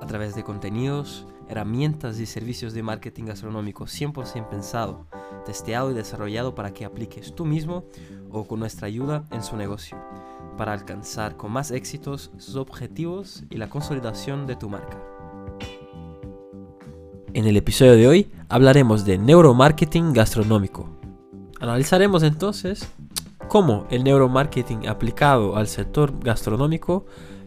A través de contenidos, herramientas y servicios de marketing gastronómico 100% pensado, testeado y desarrollado para que apliques tú mismo o con nuestra ayuda en su negocio, para alcanzar con más éxitos sus objetivos y la consolidación de tu marca. En el episodio de hoy hablaremos de neuromarketing gastronómico. Analizaremos entonces cómo el neuromarketing aplicado al sector gastronómico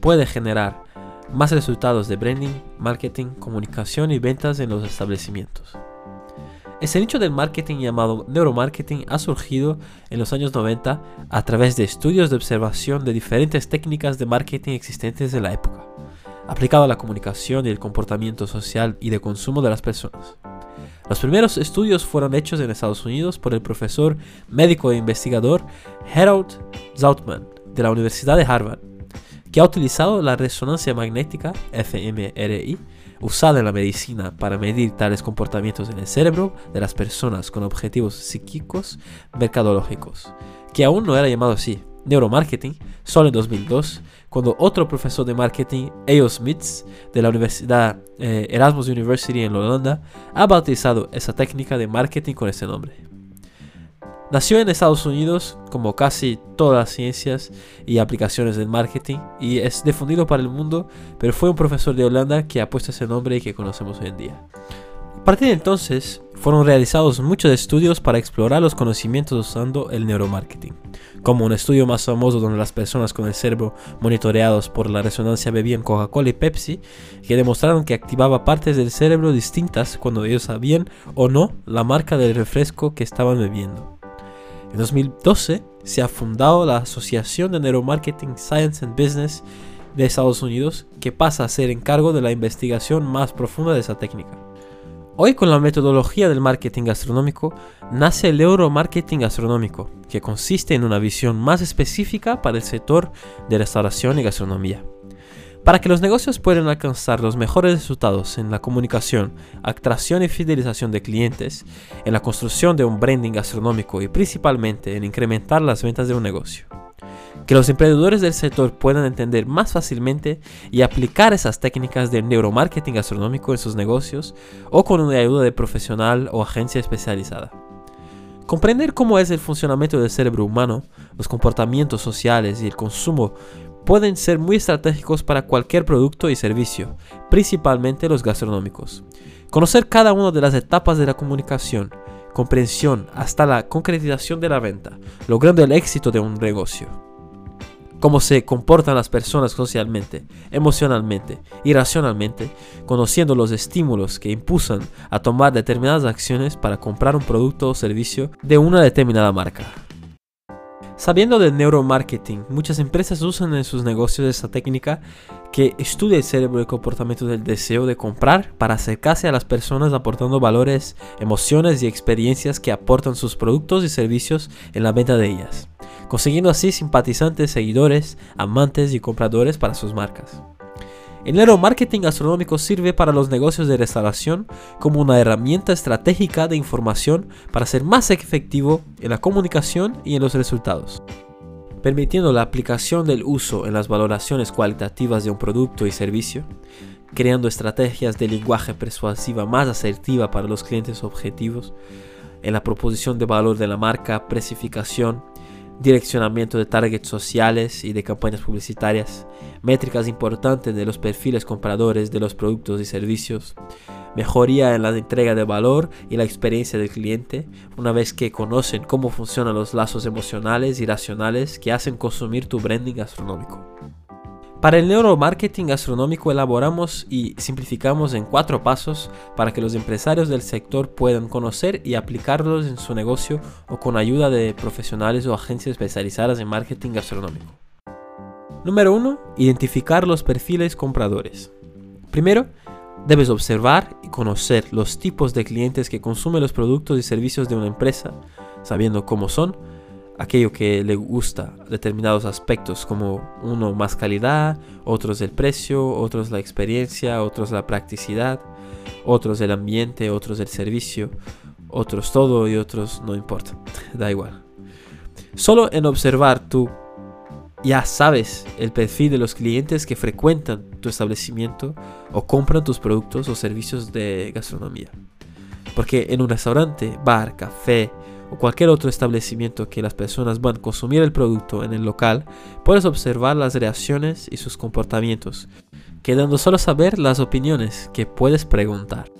puede generar más resultados de branding, marketing, comunicación y ventas en los establecimientos. Este nicho del marketing llamado neuromarketing ha surgido en los años 90 a través de estudios de observación de diferentes técnicas de marketing existentes de la época aplicado a la comunicación y el comportamiento social y de consumo de las personas. Los primeros estudios fueron hechos en Estados Unidos por el profesor médico e investigador Harold Zautman de la Universidad de Harvard, que ha utilizado la resonancia magnética fMRI usada en la medicina para medir tales comportamientos en el cerebro de las personas con objetivos psíquicos mercadológicos, que aún no era llamado así, neuromarketing, solo en 2002, cuando otro profesor de marketing, Eo Smits, de la Universidad eh, Erasmus University en Holanda, ha bautizado esa técnica de marketing con ese nombre. Nació en Estados Unidos, como casi todas las ciencias y aplicaciones del marketing, y es difundido para el mundo, pero fue un profesor de Holanda que ha puesto ese nombre y que conocemos hoy en día. A partir de entonces, fueron realizados muchos estudios para explorar los conocimientos usando el neuromarketing, como un estudio más famoso donde las personas con el cerebro monitoreados por la resonancia bebían Coca-Cola y Pepsi, que demostraron que activaba partes del cerebro distintas cuando ellos sabían o no la marca del refresco que estaban bebiendo. En 2012 se ha fundado la Asociación de Neuromarketing Science and Business de Estados Unidos, que pasa a ser encargo de la investigación más profunda de esa técnica. Hoy con la metodología del marketing gastronómico nace el Euromarketing gastronómico, que consiste en una visión más específica para el sector de restauración y gastronomía. Para que los negocios puedan alcanzar los mejores resultados en la comunicación, atracción y fidelización de clientes, en la construcción de un branding gastronómico y principalmente en incrementar las ventas de un negocio que los emprendedores del sector puedan entender más fácilmente y aplicar esas técnicas de neuromarketing gastronómico en sus negocios o con una ayuda de profesional o agencia especializada. Comprender cómo es el funcionamiento del cerebro humano, los comportamientos sociales y el consumo pueden ser muy estratégicos para cualquier producto y servicio, principalmente los gastronómicos. Conocer cada una de las etapas de la comunicación, comprensión hasta la concretización de la venta, logrando el éxito de un negocio cómo se comportan las personas socialmente, emocionalmente y racionalmente, conociendo los estímulos que impulsan a tomar determinadas acciones para comprar un producto o servicio de una determinada marca. Sabiendo del neuromarketing, muchas empresas usan en sus negocios esta técnica que estudia el cerebro y el comportamiento del deseo de comprar para acercarse a las personas aportando valores, emociones y experiencias que aportan sus productos y servicios en la venta de ellas consiguiendo así simpatizantes, seguidores, amantes y compradores para sus marcas. El neuromarketing gastronómico sirve para los negocios de restauración como una herramienta estratégica de información para ser más efectivo en la comunicación y en los resultados, permitiendo la aplicación del uso en las valoraciones cualitativas de un producto y servicio, creando estrategias de lenguaje persuasiva más asertiva para los clientes objetivos, en la proposición de valor de la marca, precificación, direccionamiento de targets sociales y de campañas publicitarias, métricas importantes de los perfiles compradores de los productos y servicios, mejoría en la entrega de valor y la experiencia del cliente, una vez que conocen cómo funcionan los lazos emocionales y racionales que hacen consumir tu branding gastronómico. Para el neuromarketing gastronómico elaboramos y simplificamos en cuatro pasos para que los empresarios del sector puedan conocer y aplicarlos en su negocio o con ayuda de profesionales o agencias especializadas en marketing gastronómico. Número 1. Identificar los perfiles compradores. Primero, Debes observar y conocer los tipos de clientes que consumen los productos y servicios de una empresa, sabiendo cómo son, aquello que le gusta determinados aspectos como uno más calidad, otros el precio, otros la experiencia, otros la practicidad, otros el ambiente, otros el servicio, otros todo y otros no importa, da igual. Solo en observar tú ya sabes el perfil de los clientes que frecuentan tu establecimiento o compran tus productos o servicios de gastronomía. Porque en un restaurante, bar, café o cualquier otro establecimiento que las personas van a consumir el producto en el local, puedes observar las reacciones y sus comportamientos, quedando solo saber las opiniones que puedes preguntar.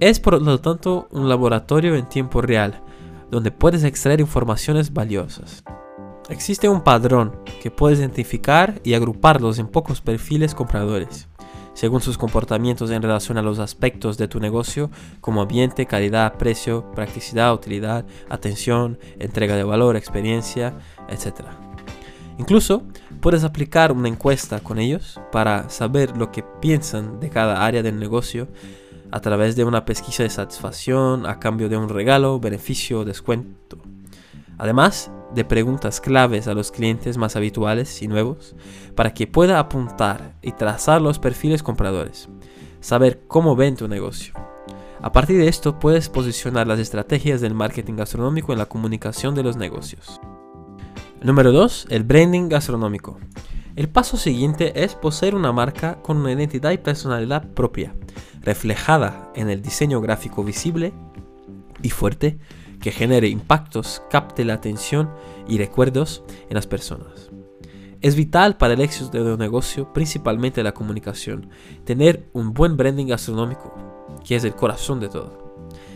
Es por lo tanto un laboratorio en tiempo real, donde puedes extraer informaciones valiosas. Existe un padrón que puedes identificar y agruparlos en pocos perfiles compradores, según sus comportamientos en relación a los aspectos de tu negocio como ambiente, calidad, precio, practicidad, utilidad, atención, entrega de valor, experiencia, etc. Incluso puedes aplicar una encuesta con ellos para saber lo que piensan de cada área del negocio a través de una pesquisa de satisfacción a cambio de un regalo, beneficio o descuento. Además, de preguntas claves a los clientes más habituales y nuevos para que pueda apuntar y trazar los perfiles compradores, saber cómo ven tu negocio. A partir de esto puedes posicionar las estrategias del marketing gastronómico en la comunicación de los negocios. Número 2. El branding gastronómico. El paso siguiente es poseer una marca con una identidad y personalidad propia, reflejada en el diseño gráfico visible y fuerte que genere impactos, capte la atención y recuerdos en las personas. Es vital para el éxito de un negocio, principalmente la comunicación, tener un buen branding gastronómico, que es el corazón de todo.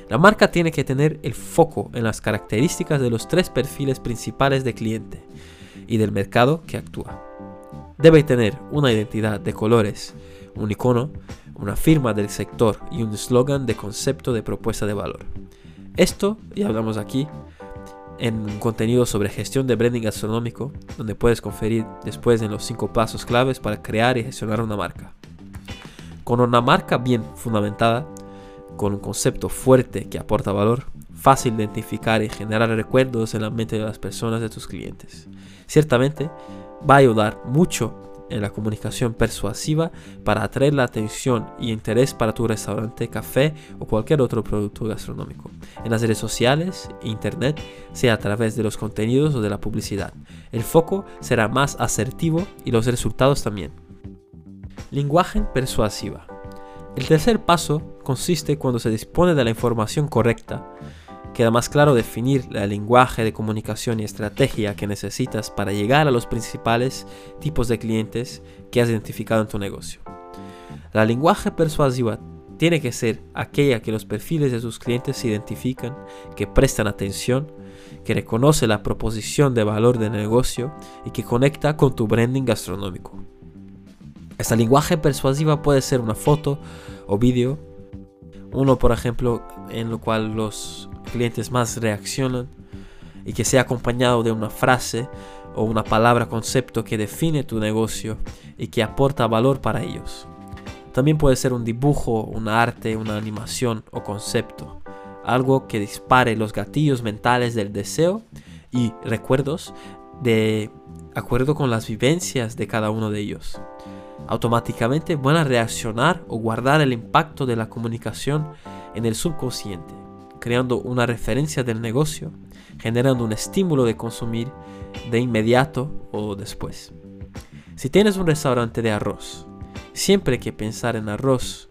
La marca tiene que tener el foco en las características de los tres perfiles principales de cliente y del mercado que actúa. Debe tener una identidad de colores, un icono, una firma del sector y un eslogan de concepto de propuesta de valor. Esto, y hablamos aquí, en un contenido sobre gestión de branding gastronómico, donde puedes conferir después en los 5 pasos claves para crear y gestionar una marca. Con una marca bien fundamentada, con un concepto fuerte que aporta valor, fácil de identificar y generar recuerdos en la mente de las personas de tus clientes. Ciertamente va a ayudar mucho en la comunicación persuasiva para atraer la atención y interés para tu restaurante, café o cualquier otro producto gastronómico. En las redes sociales internet, sea a través de los contenidos o de la publicidad. El foco será más asertivo y los resultados también. Lenguaje persuasiva. El tercer paso consiste cuando se dispone de la información correcta queda más claro definir el lenguaje de comunicación y estrategia que necesitas para llegar a los principales tipos de clientes que has identificado en tu negocio. La lenguaje persuasiva tiene que ser aquella que los perfiles de sus clientes identifican, que prestan atención, que reconoce la proposición de valor del negocio y que conecta con tu branding gastronómico. Esta lenguaje persuasiva puede ser una foto o vídeo, uno por ejemplo en lo cual los clientes más reaccionan y que sea acompañado de una frase o una palabra concepto que define tu negocio y que aporta valor para ellos. También puede ser un dibujo, un arte, una animación o concepto, algo que dispare los gatillos mentales del deseo y recuerdos de acuerdo con las vivencias de cada uno de ellos. Automáticamente van a reaccionar o guardar el impacto de la comunicación en el subconsciente creando una referencia del negocio, generando un estímulo de consumir de inmediato o después. Si tienes un restaurante de arroz, siempre que pensar en arroz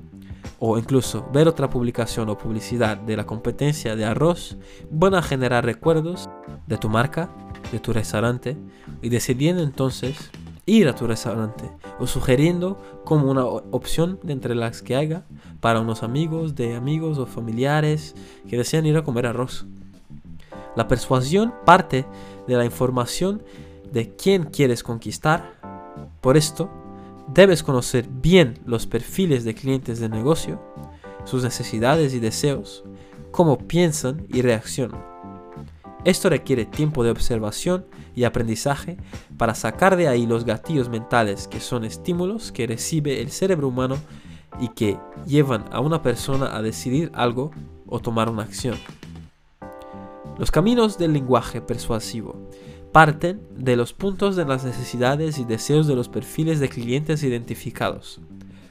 o incluso ver otra publicación o publicidad de la competencia de arroz van a generar recuerdos de tu marca, de tu restaurante y decidiendo entonces ir a tu restaurante o sugiriendo como una opción de entre las que haya para unos amigos de amigos o familiares que desean ir a comer arroz. La persuasión parte de la información de quién quieres conquistar. Por esto, debes conocer bien los perfiles de clientes de negocio, sus necesidades y deseos, cómo piensan y reaccionan. Esto requiere tiempo de observación y aprendizaje para sacar de ahí los gatillos mentales que son estímulos que recibe el cerebro humano y que llevan a una persona a decidir algo o tomar una acción. Los caminos del lenguaje persuasivo parten de los puntos de las necesidades y deseos de los perfiles de clientes identificados.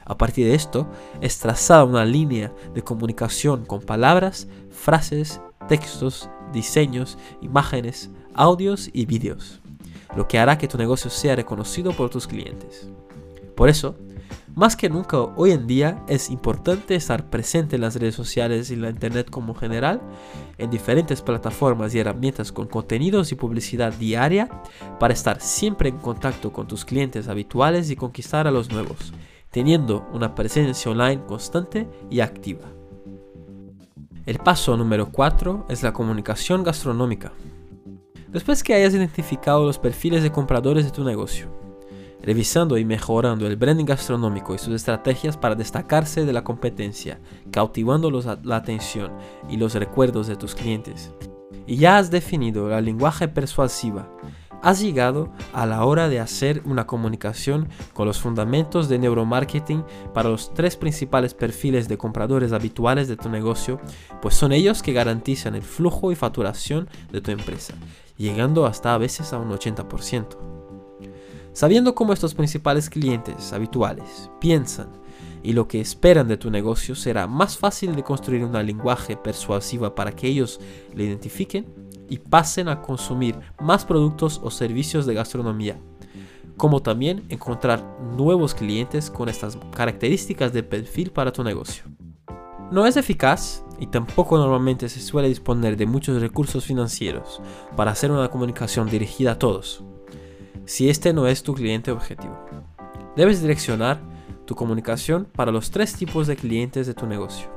A partir de esto, es trazada una línea de comunicación con palabras, frases, textos, diseños, imágenes, audios y vídeos, lo que hará que tu negocio sea reconocido por tus clientes. Por eso, más que nunca hoy en día es importante estar presente en las redes sociales y la internet como general, en diferentes plataformas y herramientas con contenidos y publicidad diaria para estar siempre en contacto con tus clientes habituales y conquistar a los nuevos, teniendo una presencia online constante y activa. El paso número 4 es la comunicación gastronómica. Después que hayas identificado los perfiles de compradores de tu negocio, revisando y mejorando el branding gastronómico y sus estrategias para destacarse de la competencia, cautivando la atención y los recuerdos de tus clientes. Y ya has definido la lenguaje persuasiva. Has llegado a la hora de hacer una comunicación con los fundamentos de neuromarketing para los tres principales perfiles de compradores habituales de tu negocio, pues son ellos que garantizan el flujo y facturación de tu empresa, llegando hasta a veces a un 80%. Sabiendo cómo estos principales clientes habituales piensan y lo que esperan de tu negocio, será más fácil de construir una lenguaje persuasiva para que ellos le identifiquen y pasen a consumir más productos o servicios de gastronomía, como también encontrar nuevos clientes con estas características de perfil para tu negocio. No es eficaz y tampoco normalmente se suele disponer de muchos recursos financieros para hacer una comunicación dirigida a todos si este no es tu cliente objetivo. Debes direccionar tu comunicación para los tres tipos de clientes de tu negocio,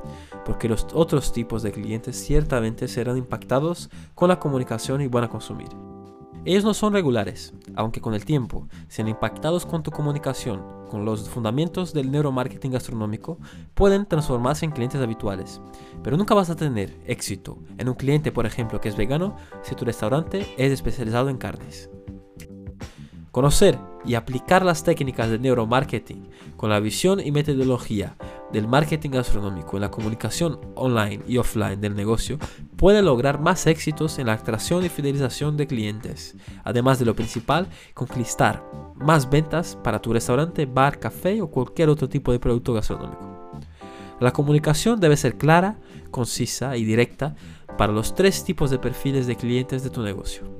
porque los otros tipos de clientes ciertamente serán impactados con la comunicación y van a consumir. Ellos no son regulares, aunque con el tiempo sean impactados con tu comunicación, con los fundamentos del neuromarketing gastronómico, pueden transformarse en clientes habituales. Pero nunca vas a tener éxito en un cliente, por ejemplo, que es vegano, si tu restaurante es especializado en carnes. Conocer y aplicar las técnicas de neuromarketing con la visión y metodología del marketing gastronómico en la comunicación online y offline del negocio puede lograr más éxitos en la atracción y fidelización de clientes, además de lo principal, conquistar más ventas para tu restaurante, bar, café o cualquier otro tipo de producto gastronómico. La comunicación debe ser clara, concisa y directa para los tres tipos de perfiles de clientes de tu negocio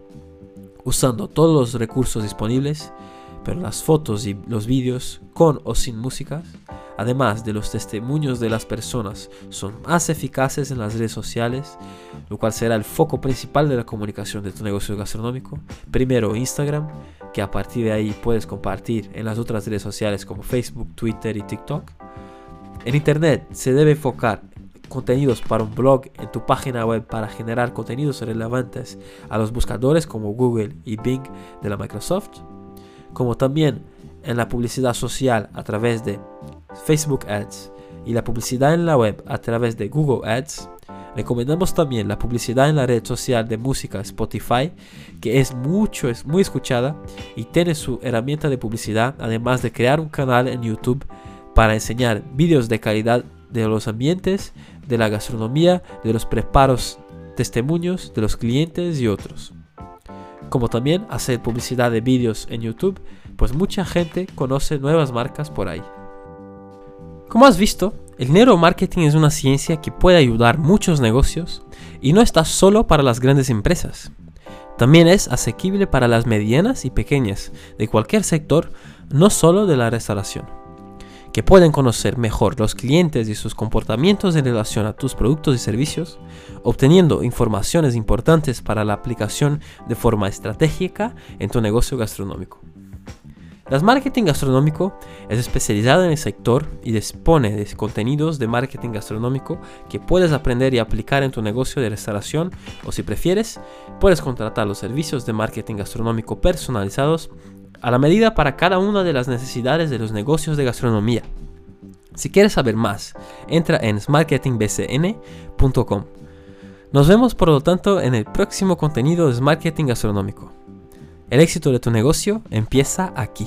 usando todos los recursos disponibles, pero las fotos y los vídeos con o sin música, además de los testimonios de las personas, son más eficaces en las redes sociales, lo cual será el foco principal de la comunicación de tu negocio gastronómico. Primero Instagram, que a partir de ahí puedes compartir en las otras redes sociales como Facebook, Twitter y TikTok. En Internet se debe enfocar contenidos para un blog en tu página web para generar contenidos relevantes a los buscadores como Google y Bing de la Microsoft, como también en la publicidad social a través de Facebook Ads y la publicidad en la web a través de Google Ads. Recomendamos también la publicidad en la red social de música Spotify, que es mucho, es muy escuchada y tiene su herramienta de publicidad, además de crear un canal en YouTube para enseñar vídeos de calidad de los ambientes de la gastronomía, de los preparos, testimonios de los clientes y otros. Como también hacer publicidad de vídeos en YouTube, pues mucha gente conoce nuevas marcas por ahí. Como has visto, el neuromarketing es una ciencia que puede ayudar muchos negocios y no está solo para las grandes empresas. También es asequible para las medianas y pequeñas de cualquier sector, no solo de la restauración que pueden conocer mejor los clientes y sus comportamientos en relación a tus productos y servicios, obteniendo informaciones importantes para la aplicación de forma estratégica en tu negocio gastronómico. Las Marketing Gastronómico es especializada en el sector y dispone de contenidos de marketing gastronómico que puedes aprender y aplicar en tu negocio de restauración o si prefieres, puedes contratar los servicios de marketing gastronómico personalizados a la medida para cada una de las necesidades de los negocios de gastronomía. Si quieres saber más, entra en smartketingbcn.com. Nos vemos por lo tanto en el próximo contenido de Marketing Gastronómico. El éxito de tu negocio empieza aquí.